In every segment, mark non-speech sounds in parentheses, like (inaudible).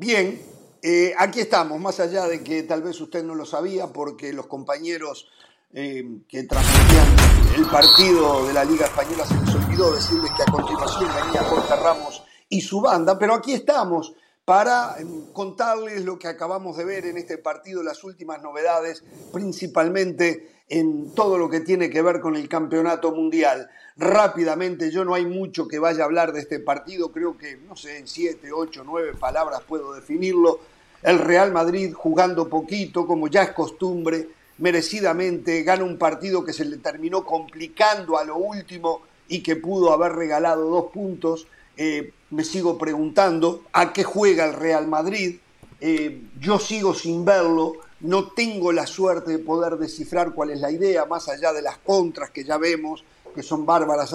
Bien, eh, aquí estamos, más allá de que tal vez usted no lo sabía, porque los compañeros eh, que transmitían el partido de la Liga Española se les olvidó decirles que a continuación venía Jorge Ramos y su banda, pero aquí estamos para em, contarles lo que acabamos de ver en este partido, las últimas novedades, principalmente en todo lo que tiene que ver con el campeonato mundial. Rápidamente, yo no hay mucho que vaya a hablar de este partido, creo que, no sé, en siete, ocho, nueve palabras puedo definirlo. El Real Madrid jugando poquito, como ya es costumbre, merecidamente gana un partido que se le terminó complicando a lo último y que pudo haber regalado dos puntos. Eh, me sigo preguntando a qué juega el Real Madrid. Eh, yo sigo sin verlo, no tengo la suerte de poder descifrar cuál es la idea, más allá de las contras que ya vemos, que son bárbaras.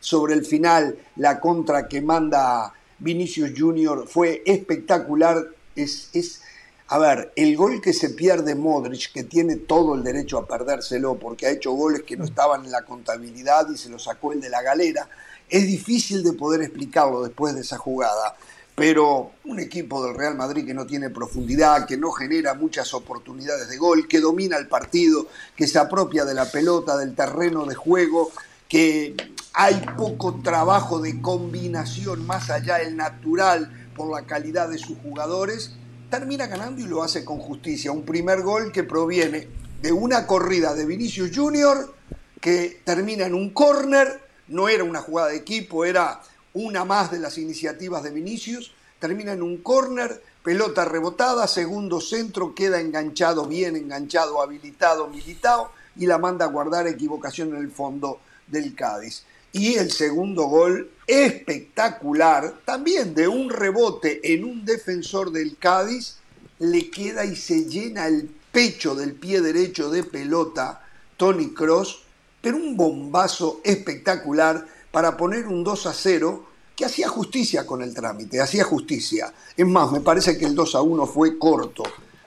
Sobre el final, la contra que manda Vinicius Junior fue espectacular. Es, es, a ver, el gol que se pierde Modric, que tiene todo el derecho a perdérselo porque ha hecho goles que no estaban en la contabilidad y se lo sacó el de la galera es difícil de poder explicarlo después de esa jugada, pero un equipo del Real Madrid que no tiene profundidad, que no genera muchas oportunidades de gol, que domina el partido, que se apropia de la pelota, del terreno de juego, que hay poco trabajo de combinación más allá del natural por la calidad de sus jugadores, termina ganando y lo hace con justicia. Un primer gol que proviene de una corrida de Vinicius Junior que termina en un córner no era una jugada de equipo, era una más de las iniciativas de Vinicius, termina en un córner, pelota rebotada, segundo centro, queda enganchado, bien enganchado, habilitado, militado, y la manda a guardar equivocación en el fondo del Cádiz. Y el segundo gol espectacular, también de un rebote en un defensor del Cádiz, le queda y se llena el pecho del pie derecho de pelota Tony Cross pero un bombazo espectacular para poner un 2 a 0 que hacía justicia con el trámite, hacía justicia. Es más, me parece que el 2 a 1 fue corto,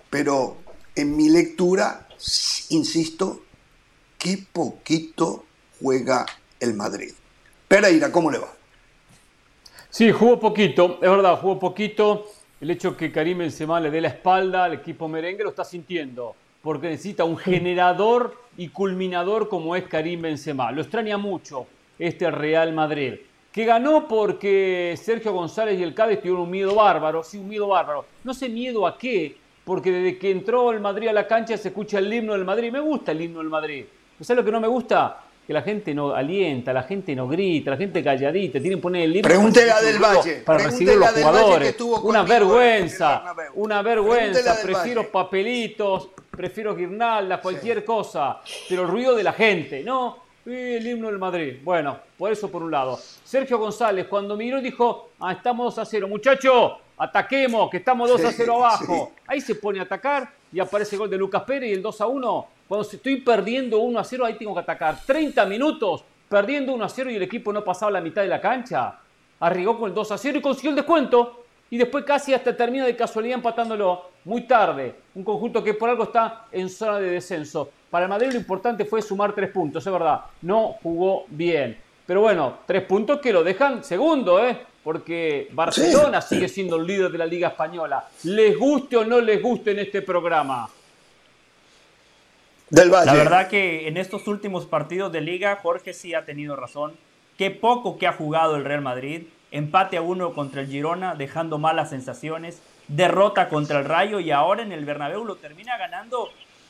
pero en mi lectura, insisto, qué poquito juega el Madrid. Pereira, ¿cómo le va? Sí, jugó poquito, es verdad, jugó poquito. El hecho que Karim Benzema le dé la espalda al equipo merengue lo está sintiendo porque necesita un generador y culminador como es Karim Benzema. Lo extraña mucho este Real Madrid, que ganó porque Sergio González y el Cádiz tuvieron un miedo bárbaro, sí, un miedo bárbaro. No sé miedo a qué, porque desde que entró el Madrid a la cancha se escucha el himno del Madrid. Me gusta el himno del Madrid. ¿Sabes lo que no me gusta? que la gente no alienta, la gente no grita, la gente calladita, tienen que poner el libro Pregúntele a Del Valle. para recibir los jugadores. Una vergüenza, una vergüenza. Prefiero papelitos, prefiero guirnaldas, cualquier cosa, pero el ruido de la gente, ¿no? El himno del Madrid. Bueno, por eso por un lado. Sergio González, cuando miró, dijo: ah, estamos 2 a 0. Muchacho, ataquemos, que estamos 2 a 0 abajo. Ahí se pone a atacar y aparece el gol de Lucas Pérez y el 2 a 1 cuando estoy perdiendo 1 a 0, ahí tengo que atacar. 30 minutos perdiendo 1 a 0 y el equipo no pasaba la mitad de la cancha. Arrigó con el 2 a 0 y consiguió el descuento. Y después casi hasta termina de casualidad empatándolo muy tarde. Un conjunto que por algo está en zona de descenso. Para el Madrid lo importante fue sumar tres puntos, es verdad. No jugó bien. Pero bueno, tres puntos que lo dejan segundo, ¿eh? Porque Barcelona sigue siendo el líder de la Liga Española. Les guste o no les guste en este programa. La verdad que en estos últimos partidos de liga, Jorge sí ha tenido razón. Qué poco que ha jugado el Real Madrid. Empate a uno contra el Girona, dejando malas sensaciones. Derrota contra el Rayo y ahora en el Bernabéu lo termina ganando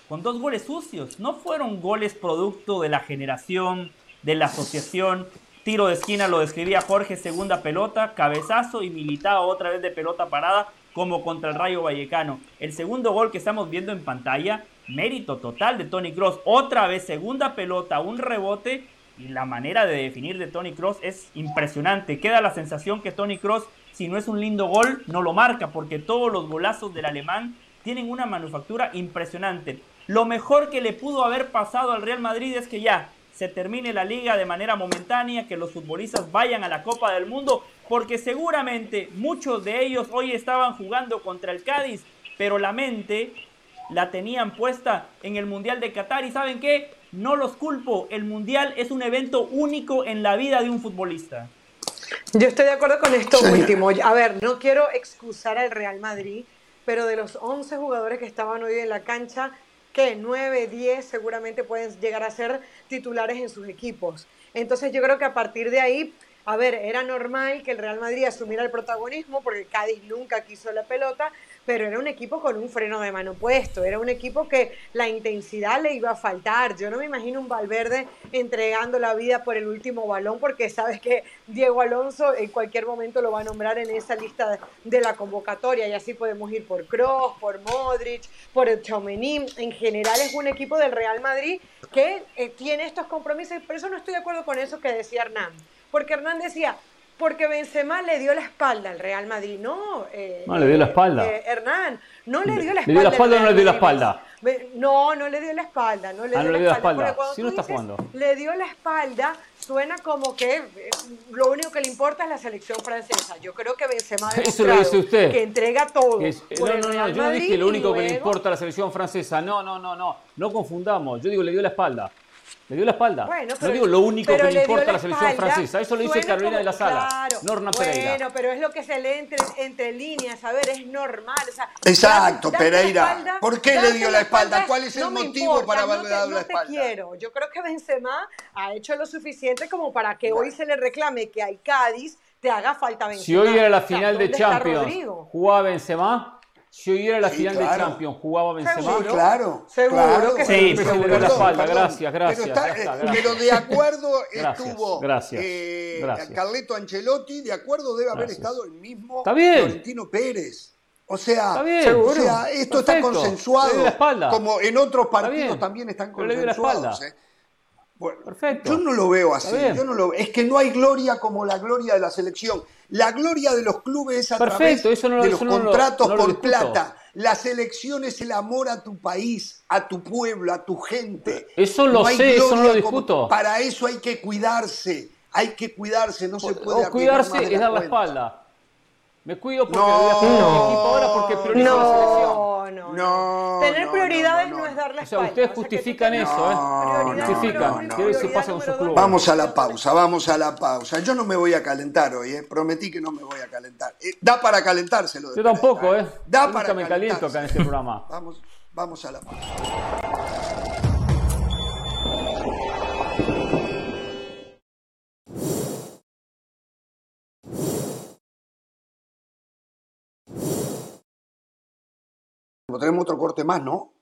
con dos goles sucios. No fueron goles producto de la generación, de la asociación. Tiro de esquina lo describía Jorge, segunda pelota, cabezazo y militado otra vez de pelota parada como contra el Rayo Vallecano. El segundo gol que estamos viendo en pantalla mérito total de Tony Cross. Otra vez, segunda pelota, un rebote. Y la manera de definir de Tony Cross es impresionante. Queda la sensación que Tony Cross, si no es un lindo gol, no lo marca, porque todos los golazos del alemán tienen una manufactura impresionante. Lo mejor que le pudo haber pasado al Real Madrid es que ya se termine la liga de manera momentánea, que los futbolistas vayan a la Copa del Mundo, porque seguramente muchos de ellos hoy estaban jugando contra el Cádiz, pero la mente la tenían puesta en el Mundial de Qatar y ¿saben qué? No los culpo, el Mundial es un evento único en la vida de un futbolista. Yo estoy de acuerdo con esto último. A ver, no quiero excusar al Real Madrid, pero de los 11 jugadores que estaban hoy en la cancha, que 9, 10 seguramente pueden llegar a ser titulares en sus equipos. Entonces yo creo que a partir de ahí a ver, era normal que el Real Madrid asumiera el protagonismo porque Cádiz nunca quiso la pelota, pero era un equipo con un freno de mano puesto, era un equipo que la intensidad le iba a faltar. Yo no me imagino un Valverde entregando la vida por el último balón porque sabes que Diego Alonso en cualquier momento lo va a nombrar en esa lista de la convocatoria y así podemos ir por Kroos, por Modric, por el. En general es un equipo del Real Madrid que eh, tiene estos compromisos, por eso no estoy de acuerdo con eso que decía Hernán porque Hernán decía, porque Benzema le dio la espalda al Real Madrid. No, eh, no le dio la espalda. Eh, Hernán, no le dio la espalda. ¿Le dio la espalda o no le dio la espalda? No, no le dio la espalda. No le ah, dio, no le dio la espalda. Si no está jugando. Le dio la espalda, suena como que eh, lo único que le importa es la selección francesa. Yo creo que Benzema Eso lo dice usted. que entrega todo. no, no, no, yo no dije lo único que le importa a la selección francesa. No, no, no, no. No confundamos. Yo digo, le dio la espalda. Le dio la espalda. no digo lo único que le importa a la selección francesa. Eso lo dice Carolina de la Sala. Norma Pereira. Bueno, pero es lo que se lee entre, entre líneas. A ver, es normal. Exacto, Pereira. ¿Por qué le dio la espalda? ¿Cuál es el motivo para haberle dado la espalda? No te quiero. Yo creo que Benzema ha hecho lo suficiente como para que hoy se le reclame que hay Cádiz te haga falta Benzema. Si hoy era la final de Champions, ¿jugaba Benzema? Si hoy era la final de Champions, jugaba Benzema. Sí, claro. Seguro que sí. Pero, le la espalda, gracias, gracias. Pero, de acuerdo (laughs) estuvo gracias, eh, Carleto Ancelotti, de acuerdo debe haber estado el mismo Florentino Pérez. O sea, o sea esto está consensuado. Como en otros partidos también están consensuados. Bueno, Perfecto. Yo no lo veo así. Yo no lo, es que no hay gloria como la gloria de la selección. La gloria de los clubes es a través de los contratos por plata. La selección es el amor a tu país, a tu pueblo, a tu gente. Eso lo sé, eso no lo discuto. para eso hay que cuidarse. Hay que cuidarse, no se puede. O cuidarse es dar la espalda. Me cuido porque no, voy a mi equipo ahora porque priorizo no, la selección. No, no. Tener prioridades no, es dar la espalda. O sea, ustedes justifican eso, ¿eh? Justifican. ¿Qué eso pasa con su club? Vamos a la pausa, vamos a la pausa. Yo no me voy a calentar hoy, ¿eh? Prometí que no me voy a calentar. Eh, da para calentárselo. Yo tampoco, ¿eh? Da para me caliento acá en este programa. (laughs) vamos, vamos a la pausa. Tenemos otro corte más, ¿no?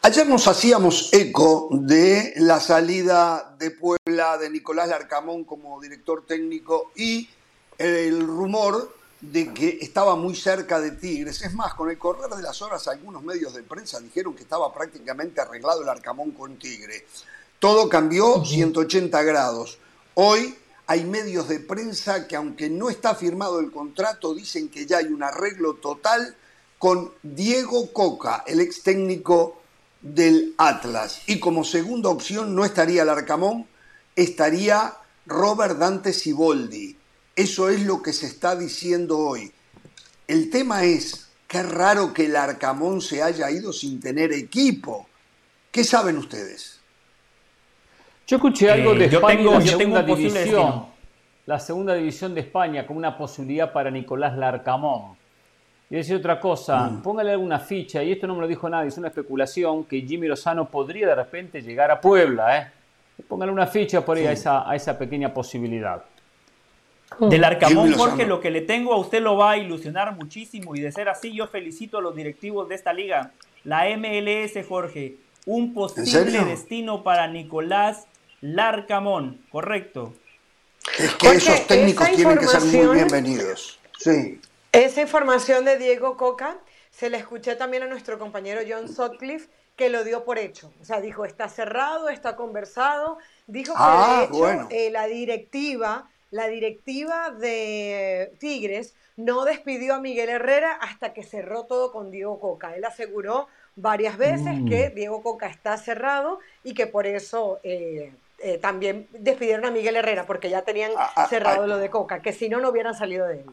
Ayer nos hacíamos eco de la salida de Puebla de Nicolás Larcamón como director técnico y el rumor de que estaba muy cerca de Tigres. Es más, con el correr de las horas algunos medios de prensa dijeron que estaba prácticamente arreglado el Arcamón con Tigre. Todo cambió 180 grados. Hoy hay medios de prensa que aunque no está firmado el contrato, dicen que ya hay un arreglo total con Diego Coca, el ex técnico del Atlas. Y como segunda opción no estaría el Arcamón, estaría Robert Dante Siboldi. Eso es lo que se está diciendo hoy. El tema es, qué raro que el Arcamón se haya ido sin tener equipo. ¿Qué saben ustedes? Yo escuché algo de eh, España, la segunda división, la segunda división de España, como una posibilidad para Nicolás Larcamón. Y decir otra cosa, mm. póngale alguna ficha, y esto no me lo dijo nadie, es una especulación, que Jimmy Lozano podría de repente llegar a Puebla, ¿eh? Póngale una ficha por ahí a, esa, a esa pequeña posibilidad. Del Arcamón, Jorge, lo que le tengo a usted lo va a ilusionar muchísimo y de ser así yo felicito a los directivos de esta liga. La MLS, Jorge, un posible destino para Nicolás Larcamón, correcto. Es que esos técnicos tienen que ser muy bienvenidos. Sí. Esa información de Diego Coca se la escuché también a nuestro compañero John Sutcliffe, que lo dio por hecho. O sea, dijo, está cerrado, está conversado. Dijo que de ah, hecho eh, la directiva, la directiva de Tigres no despidió a Miguel Herrera hasta que cerró todo con Diego Coca. Él aseguró varias veces que mm. Diego Coca está cerrado y que por eso eh, eh, también despidieron a Miguel Herrera porque ya tenían ah, ah, cerrado ah. lo de Coca, que si no, no hubieran salido de él.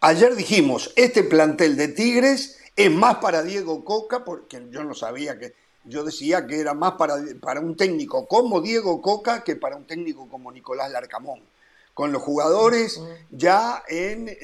Ayer dijimos, este plantel de Tigres es más para Diego Coca, porque yo no sabía que yo decía que era más para, para un técnico como Diego Coca que para un técnico como Nicolás Larcamón con los jugadores ya en,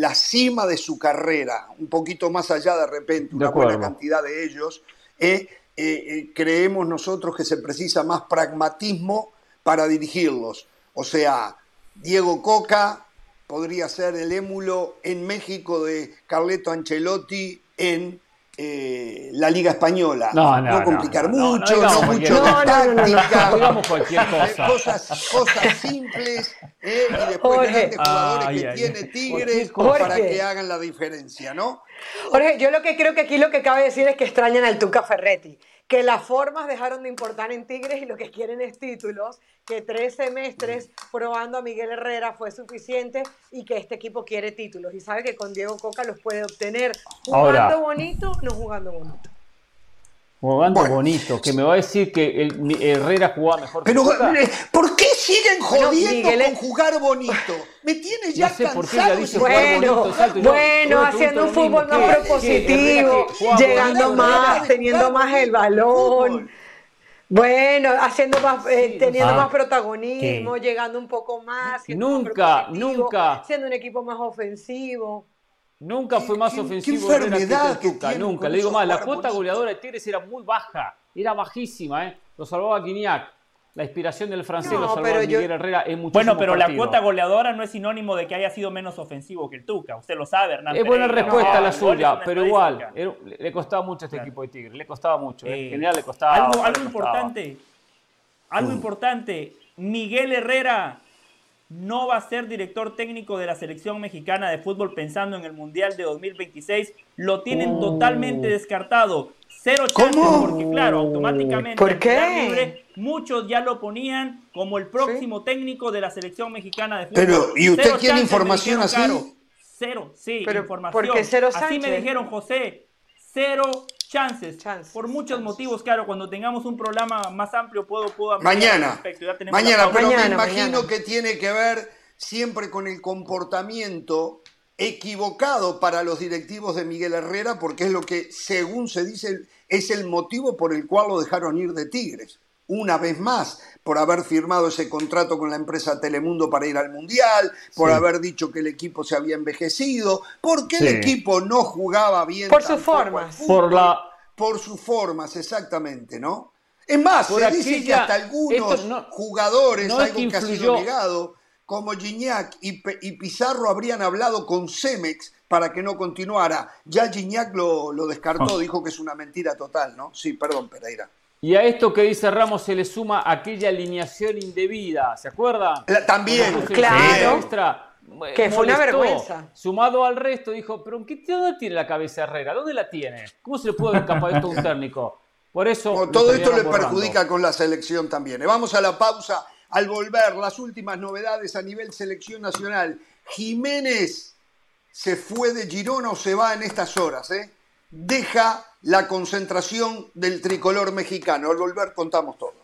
la cima de su carrera, un poquito más allá de repente, una buena cantidad de ellos, eh, eh, eh, creemos nosotros que se precisa más pragmatismo para dirigirlos. O sea, Diego Coca podría ser el émulo en México de Carleto Ancelotti en eh, la Liga Española. No, no, no complicar mucho, no, mucho táctica. Digamos cualquier cosa. Cosas, cosas simples eh, y después grandes jugadores que tiene Tigres para que hagan la diferencia, ¿no? Jorge, yo lo que creo que aquí lo que cabe decir es que extrañan al Tuca Ferretti que las formas dejaron de importar en Tigres y lo que quieren es títulos, que tres semestres probando a Miguel Herrera fue suficiente y que este equipo quiere títulos y sabe que con Diego Coca los puede obtener jugando bonito, no jugando bonito. Jugando bonito, que me va a decir que el, Herrera jugaba mejor Pero, que ¿por qué siguen jodiendo con jugar bonito? Me tiene ya cansado. Por qué bueno, bueno, haciendo un fútbol más propositivo, llegando más, teniendo más el balón. Bueno, haciendo más, eh, teniendo más protagonismo, llegando un poco más. Nunca, nunca. Siendo un equipo más ofensivo. Nunca fue más ofensivo Herrera que Tuca, nunca. Le digo más, la cuota goleadora de Tigres era muy baja, era bajísima, ¿eh? Lo salvaba Guignac. La inspiración del francés lo salvaba Miguel Herrera en Bueno, pero la cuota goleadora no es sinónimo de que haya sido menos ofensivo que el Tuca. Usted lo sabe, Hernán. Es buena respuesta la suya, pero igual, le costaba mucho a este equipo de Tigres, le costaba mucho. ¿eh? en general le costaba. Algo, algo importante, algo importante. Miguel Herrera no va a ser director técnico de la selección mexicana de fútbol pensando en el Mundial de 2026. Lo tienen oh. totalmente descartado. Cero chances porque, claro, automáticamente ¿Por qué? muchos ya lo ponían como el próximo técnico de la selección mexicana de fútbol. Pero, ¿y usted tiene información así? cero, sí, información. cero así me dijeron, José, cero chances. Por muchos motivos, claro, cuando tengamos un programa más amplio puedo, puedo Mañana, mañana, pero me imagino que tiene que ver siempre con el comportamiento equivocado para los directivos de Miguel Herrera, porque es lo que, según se dice, es el motivo por el cual lo dejaron ir de Tigres. Una vez más, por haber firmado ese contrato con la empresa Telemundo para ir al Mundial, por haber dicho que el equipo se había envejecido, porque el equipo no jugaba bien. Por sus formas. por, la... por sus formas, exactamente, ¿no? Es más, se dice que hasta algunos jugadores, algo que, ha sido negado, como Gignac y, Pizarro habrían hablado con Cemex para que no continuara. Ya Gignac lo, lo descartó, ah. dijo que es una mentira total, ¿no? Sí, perdón, Pereira. Y a esto que dice Ramos se le suma aquella alineación indebida, ¿se acuerda? también, claro. que fue una vergüenza. Sumado al resto, dijo, pero ¿qué, ¿dónde tiene la cabeza Herrera? ¿Dónde la tiene? ¿Cómo se le puede escapar esto a un (laughs) técnico? Por eso... todo esto le perjudica con la selección también. Vamos a la pausa al volver las últimas novedades a nivel selección nacional. Jiménez se fue de Girona o se va en estas horas, ¿eh? Deja la concentración del tricolor mexicano. Al volver contamos todo.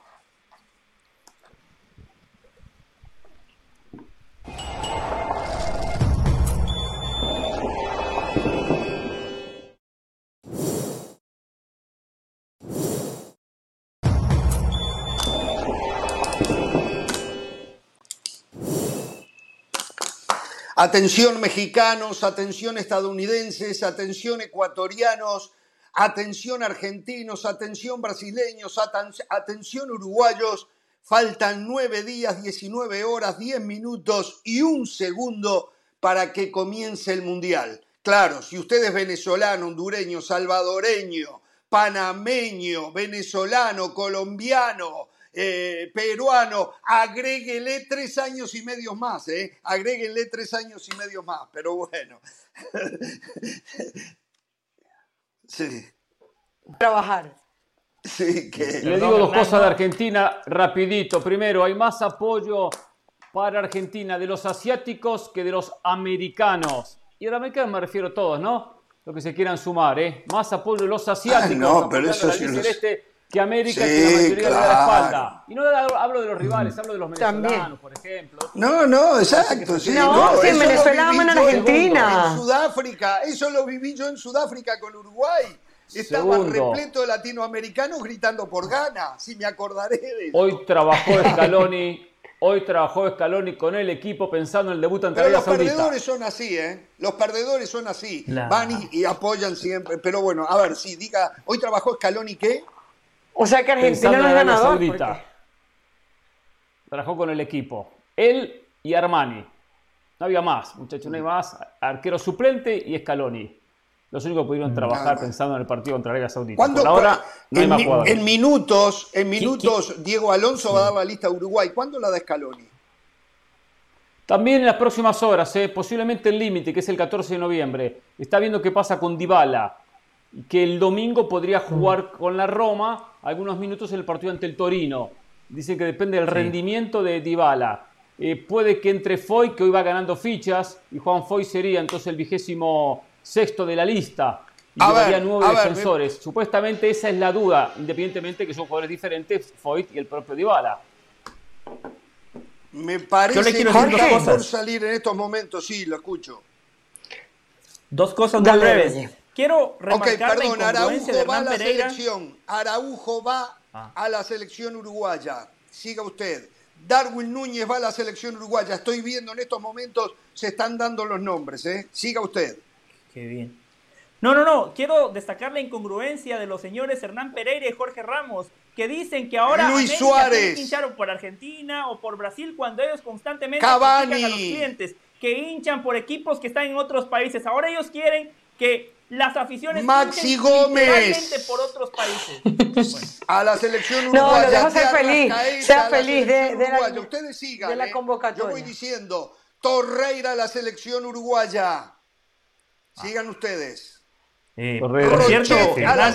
Atención mexicanos, atención estadounidenses, atención ecuatorianos, atención argentinos, atención brasileños, atención uruguayos. Faltan nueve días, 19 horas, 10 minutos y un segundo para que comience el Mundial. Claro, si usted es venezolano, hondureño, salvadoreño, panameño, venezolano, colombiano, eh, peruano, agréguele tres años y medio más, ¿eh? Agréguenle tres años y medio más, pero bueno. (laughs) sí. Trabajar. Sí, que... Le digo dos cosas de Argentina rapidito. Primero, hay más apoyo para Argentina de los asiáticos que de los americanos. Y a los americanos me refiero a todos, ¿no? Lo que se quieran sumar, ¿eh? Más apoyo de los asiáticos. no, pero eso sí que América sí, la mayoría claro. de la espalda. Y no hablo de los rivales, hablo de los venezolanos, por ejemplo. No, no, exacto. Sí, no, no si en Venezuela aman a Argentina. En Sudáfrica, eso lo viví yo en Sudáfrica con Uruguay. estaba repleto de latinoamericanos gritando por Gana, si me acordaré de eso. Hoy trabajó Scaloni, hoy trabajó Scaloni con el equipo pensando en el debut ante Pero los perdedores son así, ¿eh? Los perdedor son así. Van y, apoyan siempre. Pero bueno, a ver, sí, diga, hoy trabajó Scaloni, ¿qué? O sea que Argentina no es ganador. Trabajó con el equipo. Él y Armani. No había más, muchachos, no hay más. Arquero suplente y Scaloni. Los únicos que pudieron trabajar pensando en el partido contra Arabia Saudita. ahora no en, hay más en, minutos, en minutos, Diego Alonso va a dar la lista a Uruguay. ¿Cuándo la da Scaloni? También en las próximas horas, eh, posiblemente el límite, que es el 14 de noviembre. Está viendo qué pasa con Dybala, que el domingo podría jugar con la Roma algunos minutos en el partido ante el Torino. Dicen que depende del rendimiento de Dybala. Eh, puede que entre Foy, que hoy va ganando fichas, y Juan Foy sería entonces el vigésimo sexto de la lista. Y habría nueve defensores. Supuestamente esa es la duda, independientemente que son jugadores diferentes, Foy y el propio Dybala. Me parece que quiero por salir en estos momentos, sí, lo escucho. Dos cosas muy breves. Quiero remarcar okay, perdón, Araujo va a la selección. Araujo va ah. a la selección uruguaya. Siga usted. Darwin Núñez va a la selección uruguaya. Estoy viendo en estos momentos, se están dando los nombres. ¿eh? Siga usted. Qué bien. No, no, no. Quiero destacar la incongruencia de los señores Hernán Pereira y Jorge Ramos, que dicen que ahora Luis Suárez hincharon por Argentina o por Brasil cuando ellos constantemente Cavani. a los clientes que hinchan por equipos que están en otros países. Ahora ellos quieren que las aficiones Maxi Gómez por otros países. (laughs) A la selección uruguaya. No, ser feliz. Sea feliz de, la, Ustedes sigan. De la convocatoria. Yo voy diciendo, Torreira a la selección uruguaya. Sigan ustedes. Eh, por cierto,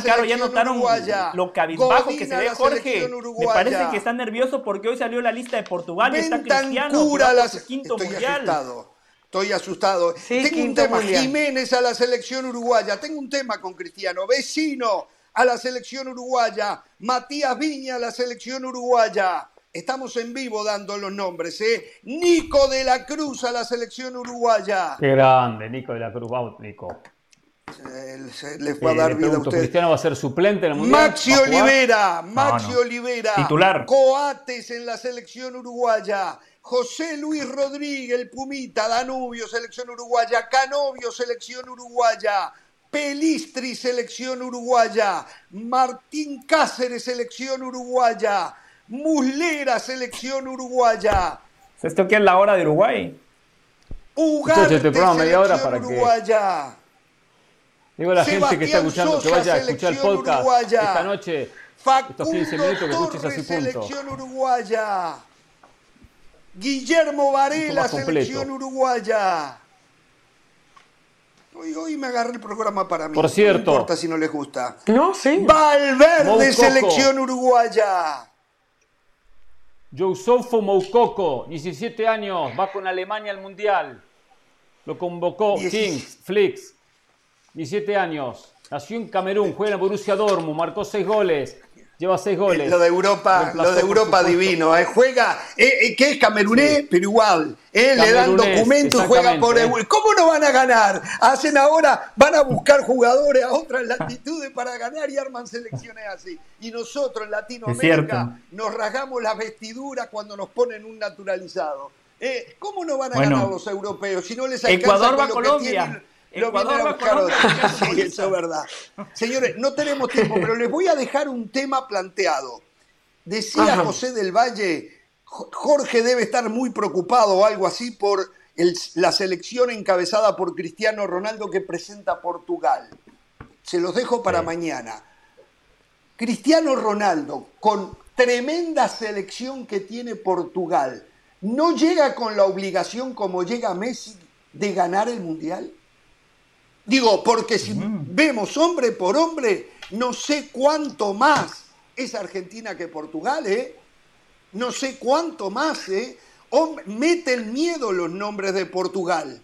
Caro, ya notaron uruguaya. lo cabizbajo que se ve Jorge. Me parece que está nervioso porque hoy salió la lista de Portugal y está Cristiano, la... quinto Estoy mundial. Asustado. Estoy asustado. tengo un tema, Jiménez a la selección uruguaya. Tengo un tema con Cristiano. Vecino a la selección uruguaya. Matías Viña a la selección uruguaya. Estamos en vivo dando los nombres, ¿eh? Nico de la Cruz a la selección uruguaya. Qué grande, Nico de la Cruz. Vamos, Nico. les va a dar vida a usted. Cristiano va a ser suplente en el Mundial. Maxi Olivera, Maxi Olivera. Titular. Coates en la selección uruguaya. José Luis Rodríguez, el Pumita, Danubio, selección uruguaya, Canovio, selección uruguaya, Pelistri, selección uruguaya, Martín Cáceres, selección uruguaya, Muslera, selección uruguaya. ¿Esto qué es la hora de Uruguay? Ugarte, este selección para uruguaya. Digo a la gente que está escuchando que vaya a escuchar el podcast esta noche, estos 15 minutos que escuches así punto. selección uruguaya. Guillermo Varela, selección uruguaya. Hoy, hoy, me agarré el programa para mí. Por cierto. No importa si no les gusta. No, sí. Valverde, selección uruguaya. Jousofo Moukoko, 17 años, va con Alemania al Mundial. Lo convocó Kings, Flix, 17 años. Nació en Camerún, juega en Borussia Dortmund, marcó 6 goles. Lleva seis goles. Lo de Europa, lo de Europa divino. Eh. Juega, eh, eh, que es camerunés, pero igual. Eh, le dan documentos, juega por ¿Cómo no van a ganar? Hacen ahora, van a buscar jugadores a otras latitudes para ganar y arman selecciones así. Y nosotros en Latinoamérica nos rasgamos las vestiduras cuando nos ponen un naturalizado. ¿Cómo no van a ganar los europeos si no les alcanza Ecuador va a Colombia. Lo vienen a buscar Sí, eso es verdad. Señores, no tenemos tiempo, pero les voy a dejar un tema planteado. Decía José del Valle, Jorge debe estar muy preocupado o algo así por la selección encabezada por Cristiano Ronaldo que presenta Portugal. Se los dejo para mañana. Cristiano Ronaldo, con tremenda selección que tiene Portugal, ¿no llega con la obligación como llega Messi de ganar el Mundial? Digo, porque si vemos hombre por hombre, no sé cuánto más es Argentina que Portugal, ¿eh? No sé cuánto más, ¿eh? mete el miedo los nombres de Portugal.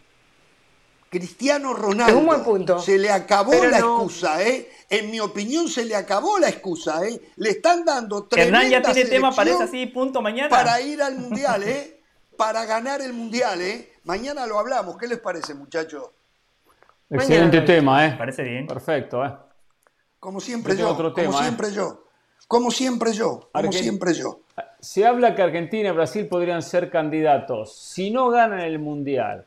Cristiano Ronaldo. Se le acabó la excusa, ¿eh? En mi opinión, se le acabó la excusa, ¿eh? Le están dando tremenda Hernán ya tiene tema, parece así, punto mañana. Para ir al Mundial, ¿eh? para ganar el Mundial, ¿eh? Mañana lo hablamos. ¿Qué les parece, muchachos? Excelente tema, ¿eh? Parece bien. Perfecto, ¿eh? Como siempre yo, otro tema, como ¿eh? siempre yo. Como siempre yo, como siempre yo. Se habla que Argentina y Brasil podrían ser candidatos. Si no ganan el Mundial,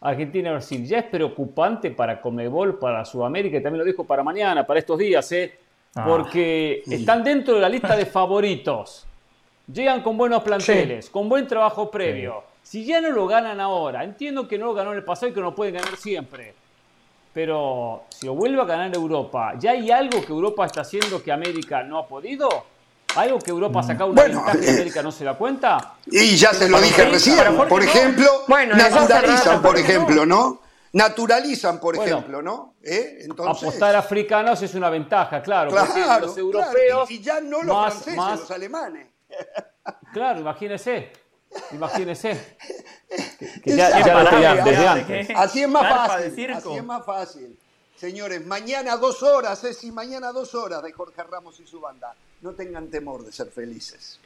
Argentina y Brasil, ya es preocupante para Comebol, para Sudamérica, y también lo dijo para mañana, para estos días, ¿eh? Ah. porque están dentro de la lista de favoritos. Llegan con buenos planteles, con buen trabajo previo. Si ya no lo ganan ahora, entiendo que no lo ganó en el pasado y que no lo pueden ganar siempre. Pero si lo vuelve a ganar Europa, ¿ya hay algo que Europa está haciendo que América no ha podido? ¿Algo que Europa ha sacado una ventaja que América no se da cuenta? Y ya se lo dije recién. Por ejemplo, naturalizan, por ejemplo, ¿no? Naturalizan, por ejemplo, ¿no? ¿Eh? Entonces, Apostar a africanos es una ventaja, claro. claro los europeos. Y ya no los franceses, los alemanes. Claro, imagínese. Imagínese. Que, ya, ya, desde antes. (laughs) Así es más fácil. Así es más fácil. Señores, mañana dos horas, es y mañana dos horas de Jorge Ramos y su banda. No tengan temor de ser felices.